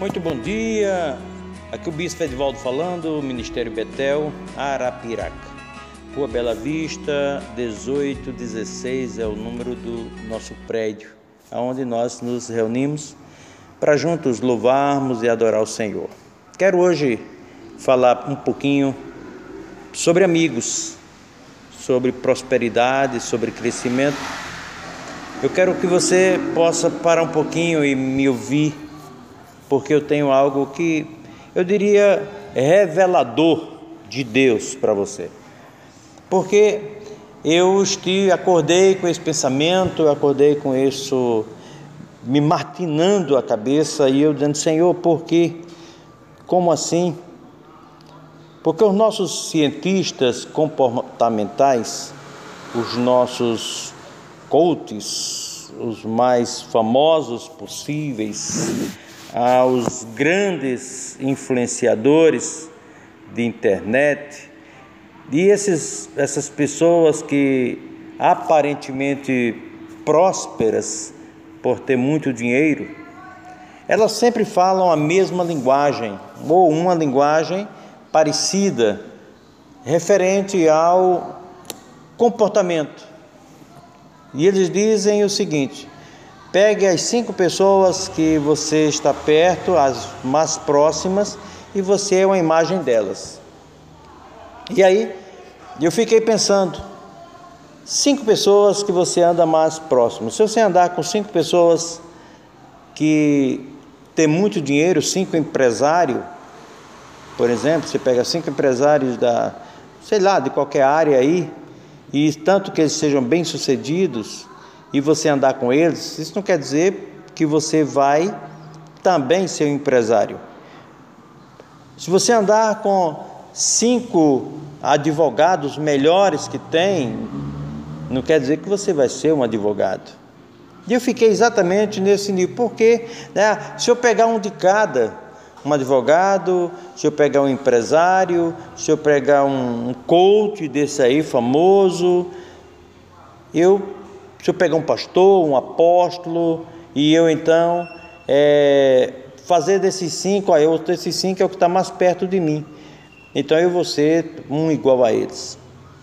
Muito bom dia. Aqui o Bispo Edvaldo falando, Ministério Betel, Arapiraca. Rua Bela Vista, 1816 é o número do nosso prédio, aonde nós nos reunimos para juntos louvarmos e adorar o Senhor. Quero hoje falar um pouquinho sobre amigos, sobre prosperidade, sobre crescimento. Eu quero que você possa parar um pouquinho e me ouvir porque eu tenho algo que eu diria revelador de Deus para você. Porque eu estive, acordei com esse pensamento, acordei com isso me martinando a cabeça e eu dizendo, Senhor, por quê? Como assim? Porque os nossos cientistas comportamentais, os nossos coaches, os mais famosos possíveis, aos grandes influenciadores de internet e esses, essas pessoas que aparentemente prósperas por ter muito dinheiro, elas sempre falam a mesma linguagem ou uma linguagem parecida referente ao comportamento. E eles dizem o seguinte: Pegue as cinco pessoas que você está perto, as mais próximas, e você é uma imagem delas. E aí, eu fiquei pensando, cinco pessoas que você anda mais próximo. Se você andar com cinco pessoas que têm muito dinheiro, cinco empresários, por exemplo, você pega cinco empresários da, sei lá, de qualquer área aí, e tanto que eles sejam bem-sucedidos, e você andar com eles, isso não quer dizer que você vai também ser um empresário. Se você andar com cinco advogados melhores que tem, não quer dizer que você vai ser um advogado. E eu fiquei exatamente nesse nível, porque né, se eu pegar um de cada, um advogado, se eu pegar um empresário, se eu pegar um, um coach desse aí famoso, eu se eu pegar um pastor, um apóstolo, e eu então é, fazer desses cinco, aí outro desses cinco é o que está mais perto de mim. Então eu vou ser um igual a eles.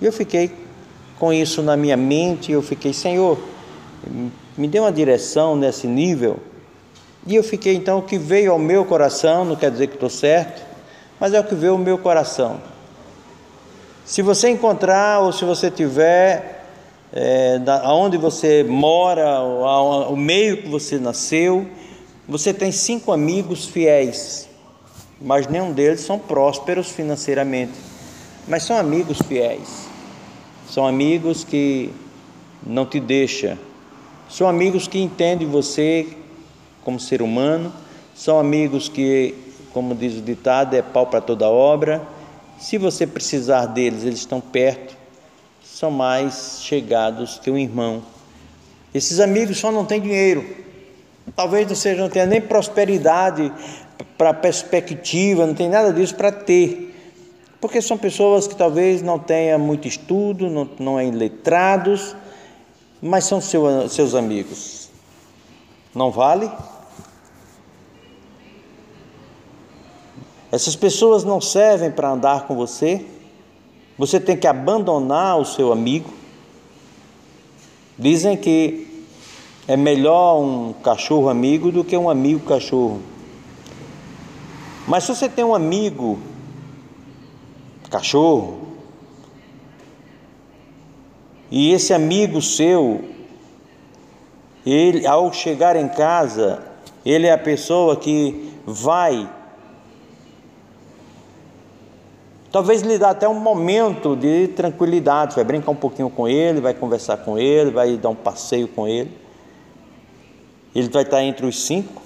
E eu fiquei com isso na minha mente, eu fiquei, Senhor, me dê uma direção nesse nível. E eu fiquei então, o que veio ao meu coração, não quer dizer que estou certo, mas é o que veio ao meu coração. Se você encontrar ou se você tiver é, da, você mora, o, o meio que você nasceu. Você tem cinco amigos fiéis, mas nenhum deles são prósperos financeiramente, mas são amigos fiéis. São amigos que não te deixam. São amigos que entendem você como ser humano. São amigos que, como diz o ditado, é pau para toda obra. Se você precisar deles, eles estão perto são mais chegados que um irmão. Esses amigos só não têm dinheiro. Talvez não seja, não tenha nem prosperidade para perspectiva, não tem nada disso para ter. Porque são pessoas que talvez não tenham muito estudo, não, não é letrados, mas são seu, seus amigos. Não vale? Essas pessoas não servem para andar com você? Você tem que abandonar o seu amigo. Dizem que é melhor um cachorro amigo do que um amigo cachorro. Mas se você tem um amigo cachorro, e esse amigo seu, ele ao chegar em casa, ele é a pessoa que vai Talvez lhe dá até um momento de tranquilidade, vai brincar um pouquinho com ele, vai conversar com ele, vai dar um passeio com ele. Ele vai estar entre os cinco.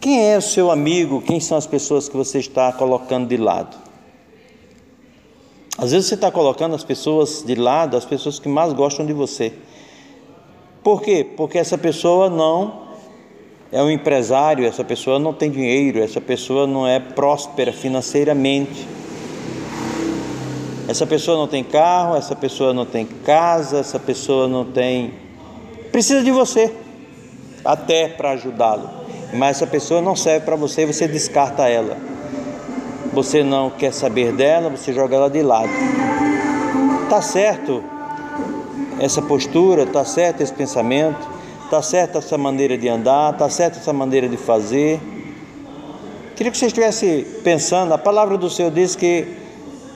Quem é o seu amigo? Quem são as pessoas que você está colocando de lado? Às vezes você está colocando as pessoas de lado, as pessoas que mais gostam de você. Por quê? Porque essa pessoa não é um empresário, essa pessoa não tem dinheiro, essa pessoa não é próspera financeiramente. Essa pessoa não tem carro, essa pessoa não tem casa, essa pessoa não tem. Precisa de você, até para ajudá-lo. mas essa pessoa não serve para você, você descarta ela. Você não quer saber dela, você joga ela de lado. Tá certo essa postura, tá certo esse pensamento, tá certo essa maneira de andar, tá certo essa maneira de fazer. Queria que você estivesse pensando, a palavra do Senhor diz que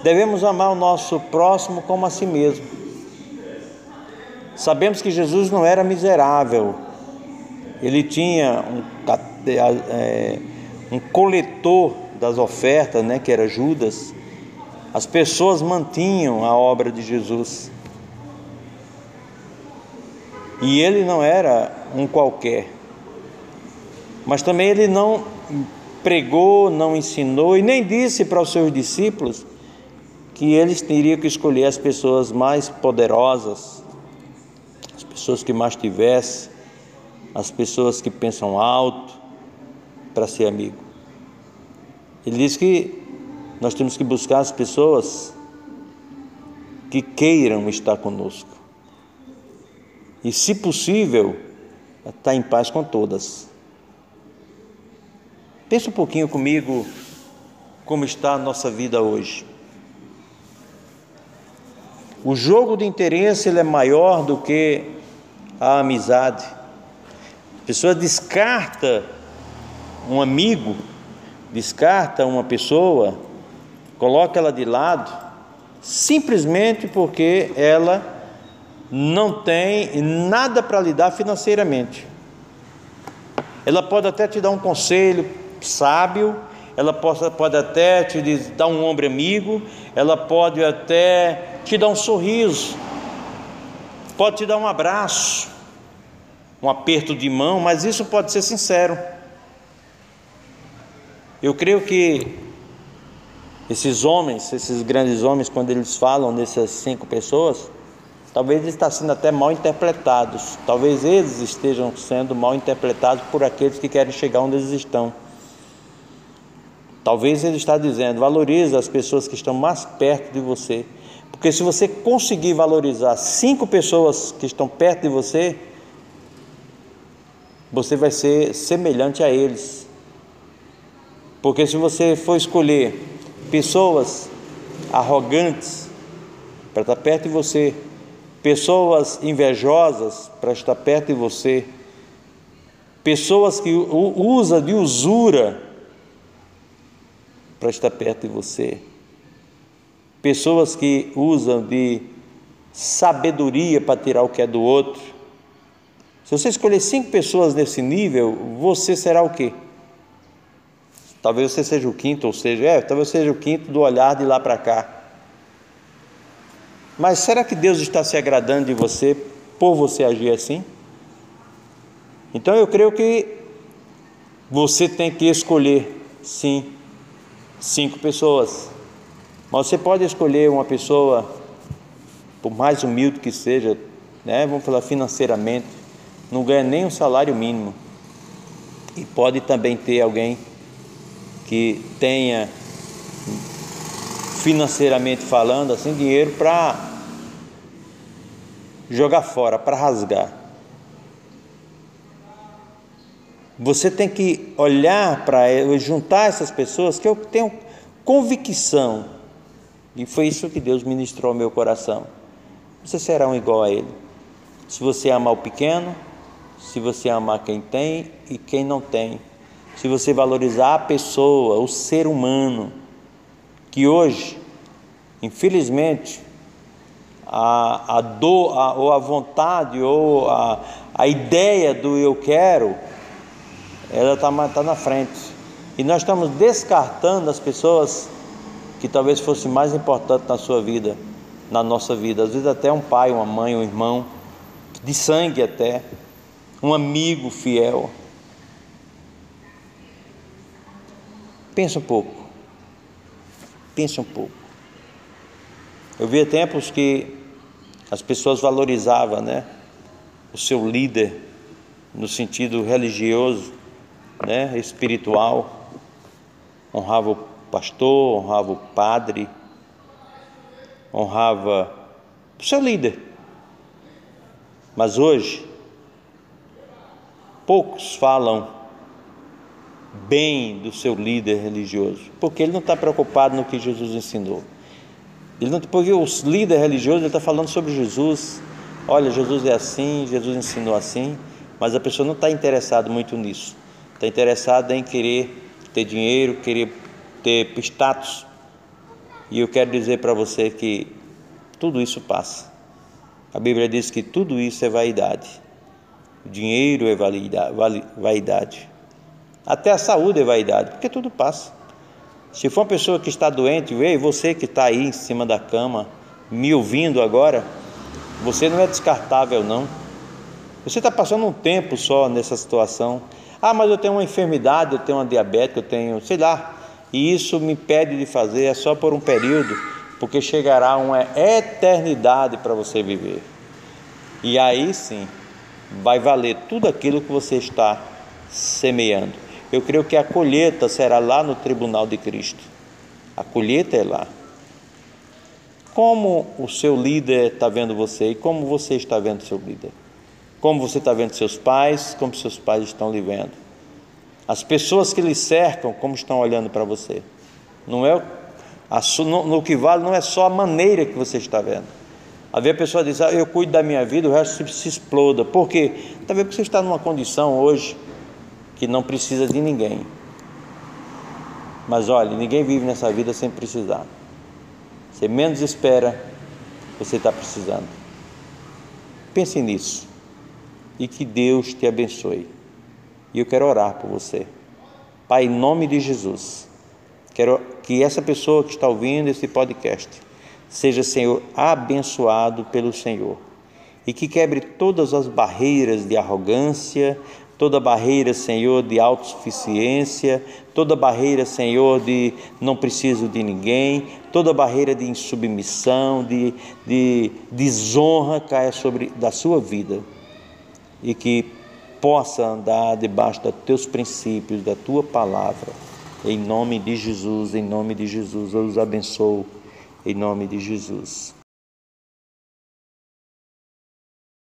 devemos amar o nosso próximo como a si mesmo. Sabemos que Jesus não era miserável, ele tinha um, é, um coletor das ofertas, né, que era Judas. As pessoas mantinham a obra de Jesus. E ele não era um qualquer. Mas também ele não pregou, não ensinou e nem disse para os seus discípulos que eles teriam que escolher as pessoas mais poderosas, pessoas que mais tivessem, as pessoas que pensam alto para ser amigo. Ele diz que nós temos que buscar as pessoas que queiram estar conosco. E, se possível, estar em paz com todas. Pense um pouquinho comigo como está a nossa vida hoje. O jogo de interesse ele é maior do que a amizade. A pessoa descarta um amigo, descarta uma pessoa, coloca ela de lado, simplesmente porque ela não tem nada para lhe dar financeiramente. Ela pode até te dar um conselho sábio, ela pode, pode até te dar um ombro amigo, ela pode até te dar um sorriso, pode te dar um abraço, um aperto de mão, mas isso pode ser sincero. Eu creio que esses homens, esses grandes homens, quando eles falam dessas cinco pessoas, talvez eles estão sendo até mal interpretados, talvez eles estejam sendo mal interpretados por aqueles que querem chegar onde eles estão. Talvez ele está dizendo, valorize as pessoas que estão mais perto de você, porque se você conseguir valorizar cinco pessoas que estão perto de você, você vai ser semelhante a eles. Porque se você for escolher pessoas arrogantes para estar perto de você, pessoas invejosas para estar perto de você, pessoas que usam de usura para estar perto de você, pessoas que usam de sabedoria para tirar o que é do outro. Se você escolher cinco pessoas nesse nível, você será o quê? Talvez você seja o quinto, ou seja, é, talvez seja o quinto do olhar de lá para cá. Mas será que Deus está se agradando de você por você agir assim? Então eu creio que você tem que escolher, sim, cinco pessoas. Mas você pode escolher uma pessoa, por mais humilde que seja, né, vamos falar financeiramente, não ganha nem um salário mínimo. E pode também ter alguém que tenha financeiramente falando assim dinheiro para jogar fora, para rasgar. Você tem que olhar para juntar essas pessoas que eu tenho convicção e foi isso que Deus ministrou ao meu coração. Você será um igual a Ele. Se você amar o pequeno, se você amar quem tem e quem não tem. Se você valorizar a pessoa, o ser humano, que hoje, infelizmente, a, a dor, a, ou a vontade, ou a, a ideia do eu quero, ela está tá na frente. E nós estamos descartando as pessoas que talvez fosse mais importante na sua vida, na nossa vida. Às vezes até um pai, uma mãe, um irmão, de sangue até, um amigo fiel. Pensa um pouco. Pensa um pouco. Eu via tempos que as pessoas valorizavam, né, o seu líder no sentido religioso, né, espiritual, honrava o pastor, honrava o padre, honrava o seu líder. Mas hoje, poucos falam bem do seu líder religioso, porque ele não está preocupado no que Jesus ensinou. Ele não, porque o líder religioso está falando sobre Jesus. Olha, Jesus é assim, Jesus ensinou assim, mas a pessoa não está interessada muito nisso. Está interessada em querer ter dinheiro, querer ter status. E eu quero dizer para você que tudo isso passa. A Bíblia diz que tudo isso é vaidade. O dinheiro é vaidade. Até a saúde é vaidade, porque tudo passa. Se for uma pessoa que está doente, vê você que está aí em cima da cama, me ouvindo agora, você não é descartável, não. Você está passando um tempo só nessa situação. Ah, mas eu tenho uma enfermidade, eu tenho uma diabetes, eu tenho, sei lá, e isso me impede de fazer, é só por um período porque chegará uma eternidade para você viver. E aí sim, vai valer tudo aquilo que você está semeando. Eu creio que a colheita será lá no tribunal de Cristo. A colheita é lá. Como o seu líder está vendo você e como você está vendo seu líder? Como você está vendo seus pais, como seus pais estão lhe vendo? As pessoas que lhe cercam, como estão olhando para você? Não é no, no que vale não é só a maneira que você está vendo. Às vezes a pessoa diz, ah, eu cuido da minha vida, o resto se, se exploda. Por quê? Talvez porque você está numa condição hoje que não precisa de ninguém. Mas olha, ninguém vive nessa vida sem precisar. Você menos espera, você está precisando. Pense nisso. E que Deus te abençoe. E eu quero orar por você. Pai, em nome de Jesus. Quero que essa pessoa que está ouvindo esse podcast seja, Senhor, abençoado pelo Senhor e que quebre todas as barreiras de arrogância, toda barreira, Senhor, de autossuficiência, toda barreira, Senhor, de não preciso de ninguém, toda barreira de insubmissão, de, de desonra caia sobre da sua vida e que possa andar debaixo dos teus princípios, da tua palavra em nome de Jesus, em nome de Jesus, eu os abençoo. Em nome de Jesus.